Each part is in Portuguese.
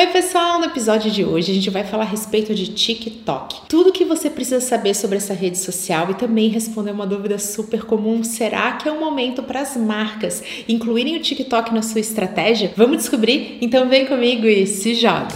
Oi, pessoal! No episódio de hoje a gente vai falar a respeito de TikTok. Tudo que você precisa saber sobre essa rede social e também responder uma dúvida super comum: será que é um momento para as marcas incluírem o TikTok na sua estratégia? Vamos descobrir? Então vem comigo e se joga!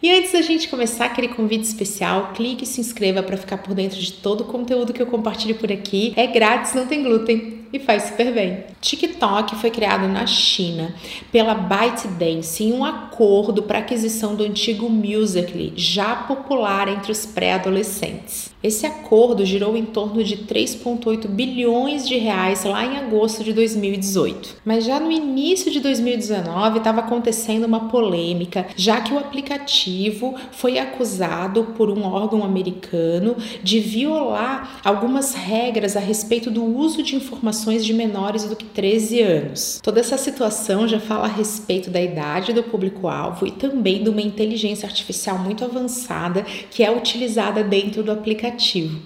E antes da gente começar aquele convite especial, clique e se inscreva para ficar por dentro de todo o conteúdo que eu compartilho por aqui. É grátis, não tem glúten e faz super bem. TikTok foi criado na China pela ByteDance em um acordo para aquisição do antigo Musical.ly, já popular entre os pré-adolescentes. Esse acordo girou em torno de 3,8 bilhões de reais lá em agosto de 2018. Mas já no início de 2019 estava acontecendo uma polêmica, já que o aplicativo foi acusado por um órgão americano de violar algumas regras a respeito do uso de informações de menores do que 13 anos. Toda essa situação já fala a respeito da idade do público-alvo e também de uma inteligência artificial muito avançada que é utilizada dentro do aplicativo.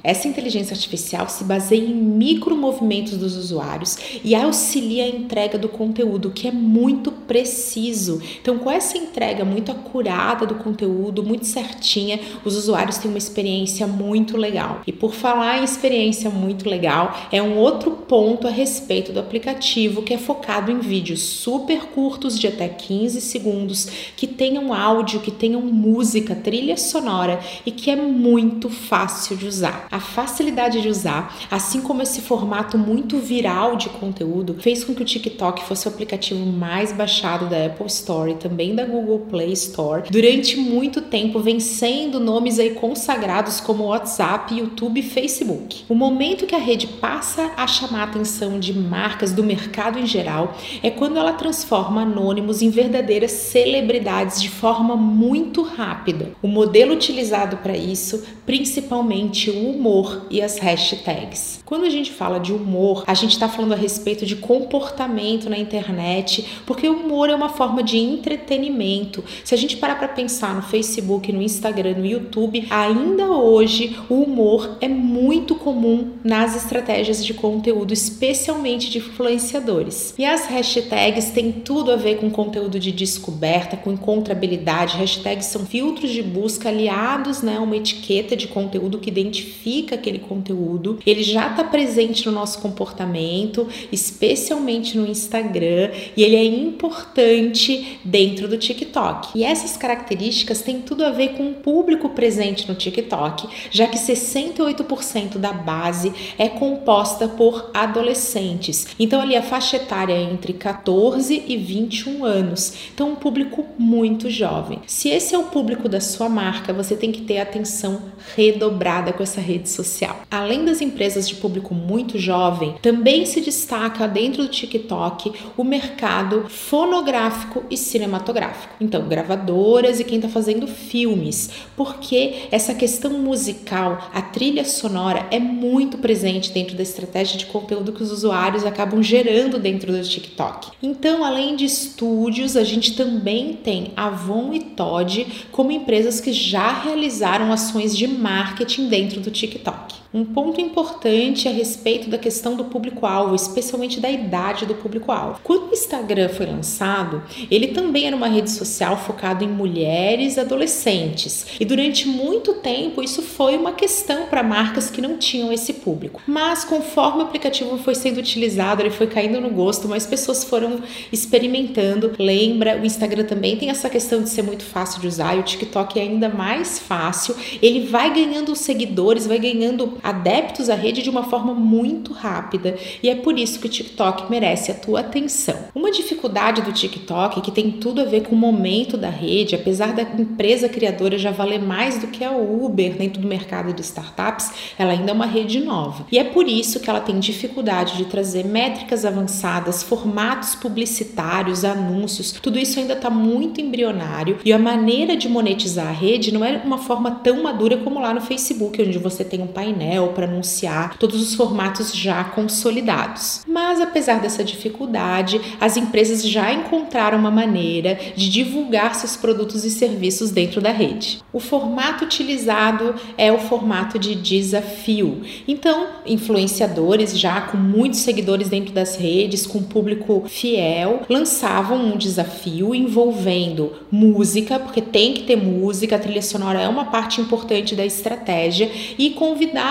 Essa inteligência artificial se baseia em micromovimentos dos usuários e auxilia a entrega do conteúdo, que é muito preciso. Então, com essa entrega muito acurada do conteúdo, muito certinha, os usuários têm uma experiência muito legal. E por falar em experiência muito legal, é um outro ponto a respeito do aplicativo que é focado em vídeos super curtos de até 15 segundos, que tenham áudio, que tenham música, trilha sonora e que é muito fácil de usar. A facilidade de usar, assim como esse formato muito viral de conteúdo, fez com que o TikTok fosse o aplicativo mais baixado da Apple Store e também da Google Play Store durante muito tempo, vencendo nomes aí consagrados como WhatsApp, YouTube e Facebook. O momento que a rede passa a chamar a atenção de marcas do mercado em geral é quando ela transforma anônimos em verdadeiras celebridades de forma muito rápida. O modelo utilizado para isso, principalmente o humor e as hashtags. Quando a gente fala de humor, a gente está falando a respeito de comportamento na internet, porque o humor é uma forma de entretenimento. Se a gente parar para pensar no Facebook, no Instagram, no YouTube, ainda hoje o humor é muito comum nas estratégias de conteúdo, especialmente de influenciadores. E as hashtags têm tudo a ver com conteúdo de descoberta, com encontrabilidade. Hashtags são filtros de busca aliados né, a uma etiqueta de conteúdo que identifica aquele conteúdo. Ele já está presente no nosso comportamento, especialmente no Instagram, e ele é importante dentro do TikTok. E essas características têm tudo a ver com o público presente no TikTok, já que 68% da base é composta por adolescentes. Então, ali a faixa etária é entre 14 e 21 anos. Então, um público muito jovem. Se esse é o público da sua marca, você tem que ter atenção redobrada com essa rede social. Além das empresas de público muito jovem, também se destaca dentro do TikTok o mercado fonográfico e cinematográfico. Então, gravadoras e quem está fazendo filmes, porque essa questão musical, a trilha sonora é muito presente dentro da estratégia de conteúdo que os usuários acabam gerando dentro do TikTok. Então, além de estúdios, a gente também tem Avon e Todd como empresas que já realizaram ações de marketing dentro do TikTok. Um ponto importante a respeito da questão do público-alvo, especialmente da idade do público-alvo. Quando o Instagram foi lançado, ele também era uma rede social focada em mulheres adolescentes. E durante muito tempo isso foi uma questão para marcas que não tinham esse público. Mas conforme o aplicativo foi sendo utilizado, ele foi caindo no gosto, mais pessoas foram experimentando. Lembra, o Instagram também tem essa questão de ser muito fácil de usar e o TikTok é ainda mais fácil. Ele vai ganhando seguidores, vai ganhando adeptos à rede de uma forma muito rápida e é por isso que o TikTok merece a tua atenção. Uma dificuldade do TikTok que tem tudo a ver com o momento da rede, apesar da empresa criadora já valer mais do que a Uber dentro do mercado de startups, ela ainda é uma rede nova. E é por isso que ela tem dificuldade de trazer métricas avançadas, formatos publicitários, anúncios, tudo isso ainda está muito embrionário e a maneira de monetizar a rede não é uma forma tão madura como lá no Facebook, onde você tem um painel né, ou para anunciar todos os formatos já consolidados. Mas apesar dessa dificuldade, as empresas já encontraram uma maneira de divulgar seus produtos e serviços dentro da rede. O formato utilizado é o formato de desafio. Então, influenciadores já com muitos seguidores dentro das redes, com público fiel, lançavam um desafio envolvendo música, porque tem que ter música, a trilha sonora é uma parte importante da estratégia, e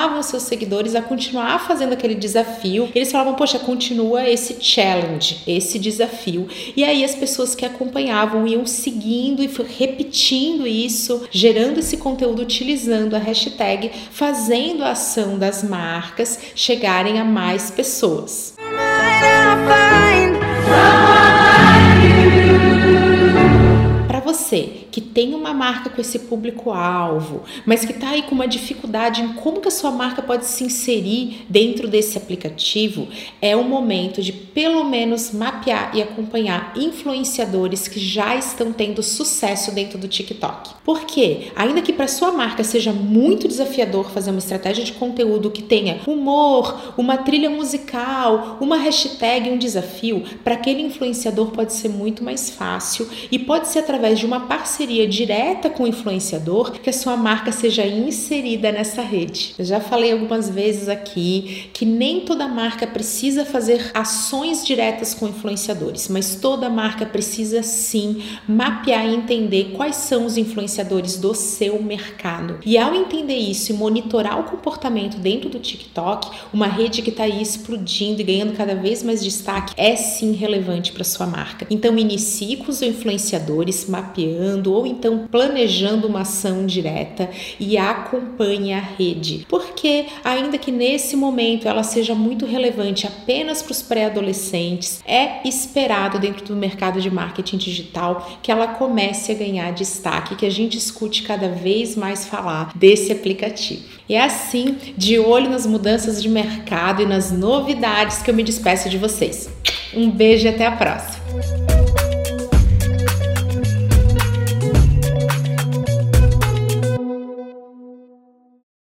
convidavam seus seguidores a continuar fazendo aquele desafio. Eles falavam, poxa, continua esse challenge, esse desafio. E aí as pessoas que acompanhavam iam seguindo e repetindo isso, gerando esse conteúdo utilizando a hashtag, fazendo a ação das marcas chegarem a mais pessoas. Você que tem uma marca com esse público-alvo, mas que está aí com uma dificuldade em como que a sua marca pode se inserir dentro desse aplicativo, é o momento de pelo menos mapear e acompanhar influenciadores que já estão tendo sucesso dentro do TikTok. Porque, ainda que para sua marca seja muito desafiador fazer uma estratégia de conteúdo que tenha humor, uma trilha musical, uma hashtag, um desafio, para aquele influenciador pode ser muito mais fácil e pode ser através de uma parceria direta com o influenciador que a sua marca seja inserida nessa rede. Eu já falei algumas vezes aqui que nem toda marca precisa fazer ações diretas com influenciadores, mas toda marca precisa sim mapear e entender quais são os influenciadores do seu mercado. E ao entender isso e monitorar o comportamento dentro do TikTok, uma rede que está aí explodindo e ganhando cada vez mais destaque, é sim relevante para sua marca. Então inicie com os influenciadores mapeando ou então planejando uma ação direta e acompanhe a rede. Porque, ainda que nesse momento ela seja muito relevante apenas para os pré-adolescentes, é esperado dentro do mercado de marketing digital que ela comece a ganhar destaque, que a gente escute cada vez mais falar desse aplicativo. E é assim, de olho nas mudanças de mercado e nas novidades que eu me despeço de vocês. Um beijo e até a próxima!